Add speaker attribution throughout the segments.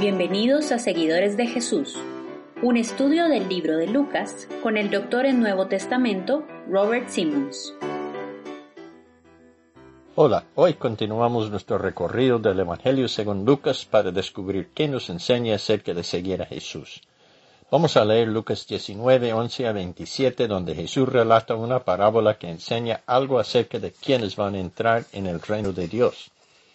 Speaker 1: Bienvenidos a Seguidores de Jesús, un estudio del libro de Lucas con el doctor en Nuevo Testamento Robert Simmons.
Speaker 2: Hola, hoy continuamos nuestro recorrido del Evangelio según Lucas para descubrir qué nos enseña acerca de seguir a Jesús. Vamos a leer Lucas 19, 11 a 27, donde Jesús relata una parábola que enseña algo acerca de quienes van a entrar en el reino de Dios.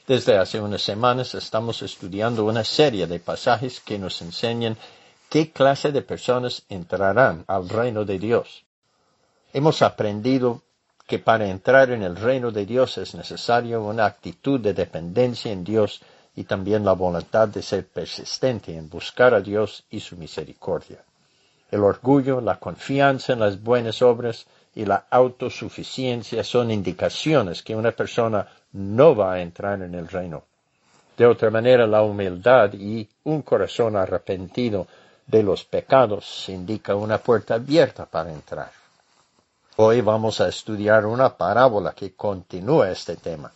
Speaker 2: Desde hace unas semanas estamos estudiando una serie de pasajes que nos enseñan qué clase de personas entrarán al reino de Dios. Hemos aprendido que para entrar en el reino de Dios es necesario una actitud de dependencia en Dios y también la voluntad de ser persistente en buscar a Dios y su misericordia. El orgullo, la confianza en las buenas obras y la autosuficiencia son indicaciones que una persona no va a entrar en el reino. De otra manera, la humildad y un corazón arrepentido de los pecados indica una puerta abierta para entrar. Hoy vamos a estudiar una parábola que continúa este tema.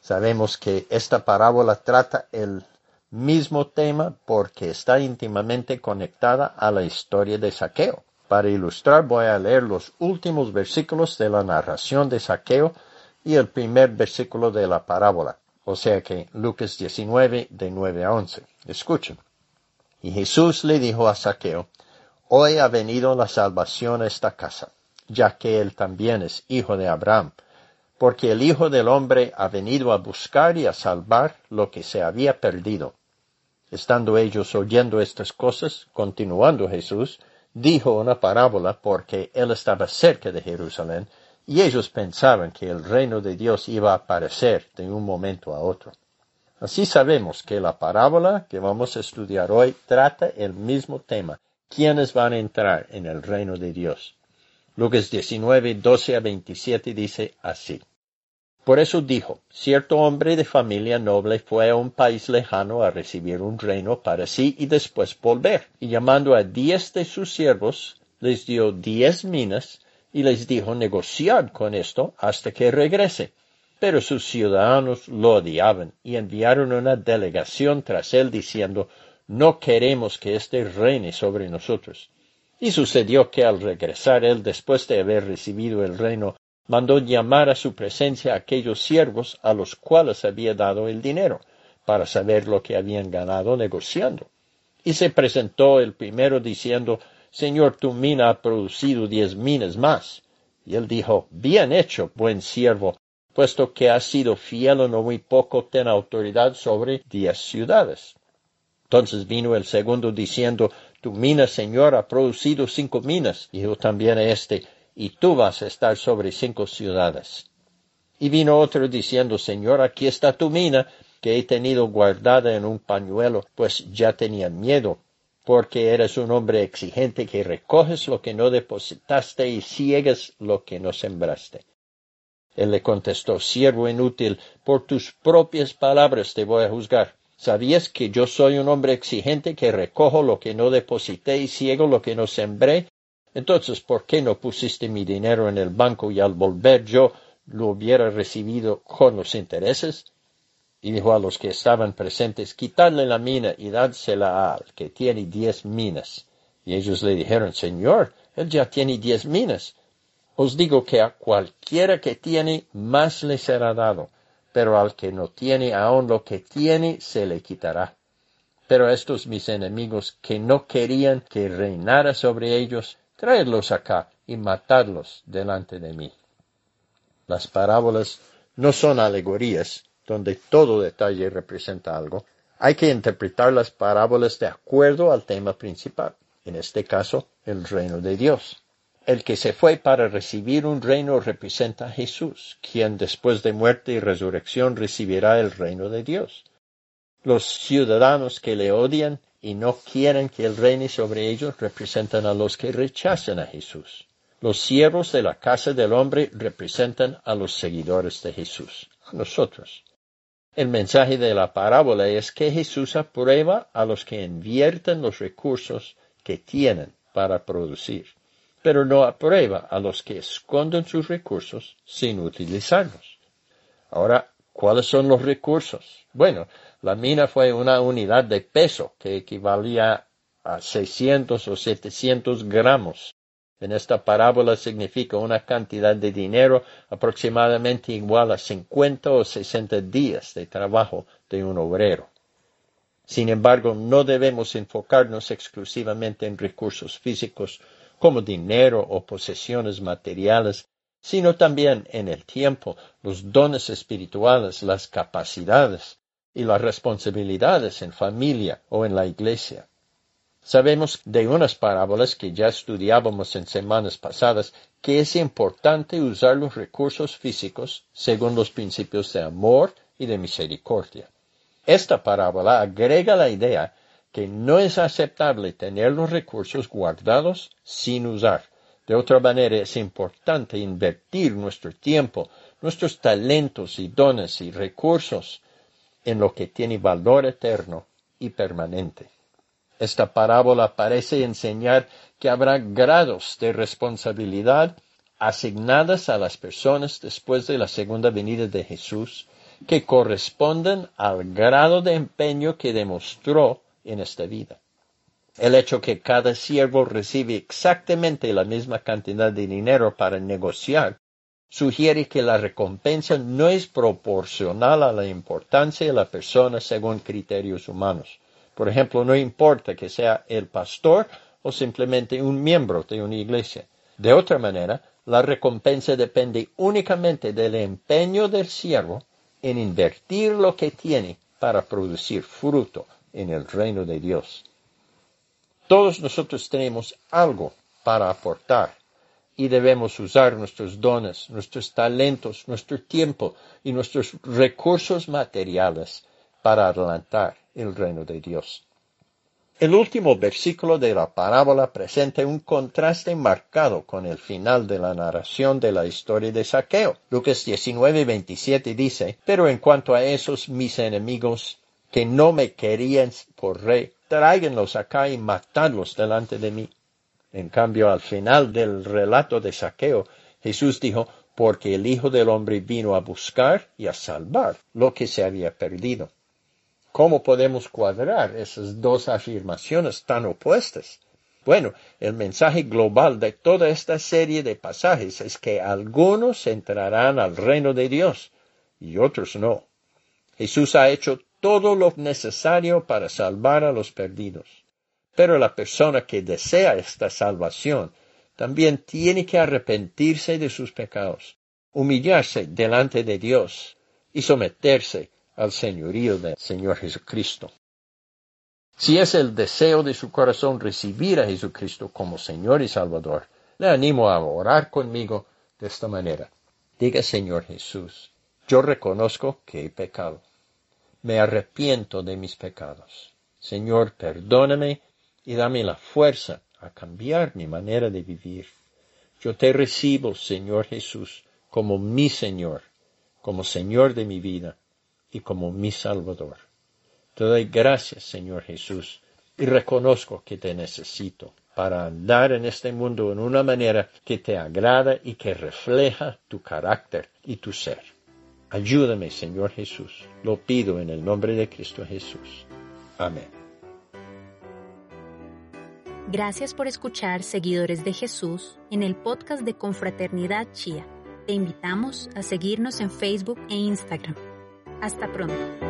Speaker 2: Sabemos que esta parábola trata el mismo tema porque está íntimamente conectada a la historia de Saqueo. Para ilustrar voy a leer los últimos versículos de la narración de Saqueo y el primer versículo de la parábola, o sea que Lucas 19 de 9 a 11. Escuchen. Y Jesús le dijo a Saqueo, Hoy ha venido la salvación a esta casa, ya que él también es hijo de Abraham, porque el Hijo del Hombre ha venido a buscar y a salvar lo que se había perdido. Estando ellos oyendo estas cosas, continuando Jesús, dijo una parábola porque él estaba cerca de Jerusalén y ellos pensaban que el reino de Dios iba a aparecer de un momento a otro. Así sabemos que la parábola que vamos a estudiar hoy trata el mismo tema, quiénes van a entrar en el reino de Dios. Lucas 19, 12 a 27 dice así. Por eso dijo, cierto hombre de familia noble fue a un país lejano a recibir un reino para sí y después volver, y llamando a diez de sus siervos, les dio diez minas, y les dijo negociad con esto hasta que regrese. Pero sus ciudadanos lo odiaban y enviaron una delegación tras él diciendo no queremos que éste reine sobre nosotros. Y sucedió que al regresar él después de haber recibido el reino, mandó llamar a su presencia a aquellos siervos a los cuales había dado el dinero, para saber lo que habían ganado negociando. Y se presentó el primero diciendo Señor, tu mina ha producido diez minas más. Y él dijo, Bien hecho, buen siervo, puesto que has sido fiel en lo muy poco, ten autoridad sobre diez ciudades. Entonces vino el segundo diciendo, Tu mina, Señor, ha producido cinco minas. Dijo también a este, y tú vas a estar sobre cinco ciudades. Y vino otro diciendo, Señor, aquí está tu mina, que he tenido guardada en un pañuelo, pues ya tenía miedo porque eres un hombre exigente que recoges lo que no depositaste y ciegas lo que no sembraste. Él le contestó, siervo inútil, por tus propias palabras te voy a juzgar. ¿Sabías que yo soy un hombre exigente que recojo lo que no deposité y ciego lo que no sembré? Entonces, ¿por qué no pusiste mi dinero en el banco y al volver yo lo hubiera recibido con los intereses? y dijo a los que estaban presentes, quitadle la mina y dádsela al que tiene diez minas. Y ellos le dijeron, Señor, él ya tiene diez minas. Os digo que a cualquiera que tiene, más le será dado, pero al que no tiene aún lo que tiene, se le quitará. Pero estos mis enemigos que no querían que reinara sobre ellos, traedlos acá y matadlos delante de mí. Las parábolas no son alegorías, donde todo detalle representa algo, hay que interpretar las parábolas de acuerdo al tema principal, en este caso, el reino de Dios. El que se fue para recibir un reino representa a Jesús, quien después de muerte y resurrección recibirá el reino de Dios. Los ciudadanos que le odian y no quieren que él reine sobre ellos representan a los que rechazan a Jesús. Los siervos de la casa del hombre representan a los seguidores de Jesús, a nosotros. El mensaje de la parábola es que Jesús aprueba a los que invierten los recursos que tienen para producir, pero no aprueba a los que esconden sus recursos sin utilizarlos. Ahora, ¿cuáles son los recursos? Bueno, la mina fue una unidad de peso que equivalía a 600 o 700 gramos. En esta parábola significa una cantidad de dinero aproximadamente igual a 50 o 60 días de trabajo de un obrero. Sin embargo, no debemos enfocarnos exclusivamente en recursos físicos como dinero o posesiones materiales, sino también en el tiempo, los dones espirituales, las capacidades y las responsabilidades en familia o en la iglesia. Sabemos de unas parábolas que ya estudiábamos en semanas pasadas que es importante usar los recursos físicos según los principios de amor y de misericordia. Esta parábola agrega la idea que no es aceptable tener los recursos guardados sin usar. De otra manera, es importante invertir nuestro tiempo, nuestros talentos y dones y recursos en lo que tiene valor eterno y permanente. Esta parábola parece enseñar que habrá grados de responsabilidad asignadas a las personas después de la segunda venida de Jesús que corresponden al grado de empeño que demostró en esta vida. El hecho que cada siervo recibe exactamente la misma cantidad de dinero para negociar sugiere que la recompensa no es proporcional a la importancia de la persona según criterios humanos. Por ejemplo, no importa que sea el pastor o simplemente un miembro de una iglesia. De otra manera, la recompensa depende únicamente del empeño del siervo en invertir lo que tiene para producir fruto en el reino de Dios. Todos nosotros tenemos algo para aportar y debemos usar nuestros dones, nuestros talentos, nuestro tiempo y nuestros recursos materiales para adelantar el reino de Dios. El último versículo de la parábola presenta un contraste marcado con el final de la narración de la historia de Saqueo. Lucas 19, 27 dice, Pero en cuanto a esos mis enemigos que no me querían por rey, tráiganlos acá y matadlos delante de mí. En cambio, al final del relato de Saqueo, Jesús dijo, porque el Hijo del Hombre vino a buscar y a salvar lo que se había perdido. ¿Cómo podemos cuadrar esas dos afirmaciones tan opuestas? Bueno, el mensaje global de toda esta serie de pasajes es que algunos entrarán al reino de Dios y otros no. Jesús ha hecho todo lo necesario para salvar a los perdidos. Pero la persona que desea esta salvación también tiene que arrepentirse de sus pecados, humillarse delante de Dios y someterse al señorío del Señor Jesucristo. Si es el deseo de su corazón recibir a Jesucristo como Señor y Salvador, le animo a orar conmigo de esta manera. Diga, Señor Jesús, yo reconozco que he pecado. Me arrepiento de mis pecados. Señor, perdóname y dame la fuerza a cambiar mi manera de vivir. Yo te recibo, Señor Jesús, como mi Señor, como Señor de mi vida y como mi Salvador. Te doy gracias, Señor Jesús, y reconozco que te necesito para andar en este mundo en una manera que te agrada y que refleja tu carácter y tu ser. Ayúdame, Señor Jesús. Lo pido en el nombre de Cristo Jesús. Amén.
Speaker 1: Gracias por escuchar Seguidores de Jesús en el podcast de Confraternidad Chía. Te invitamos a seguirnos en Facebook e Instagram. Hasta pronto.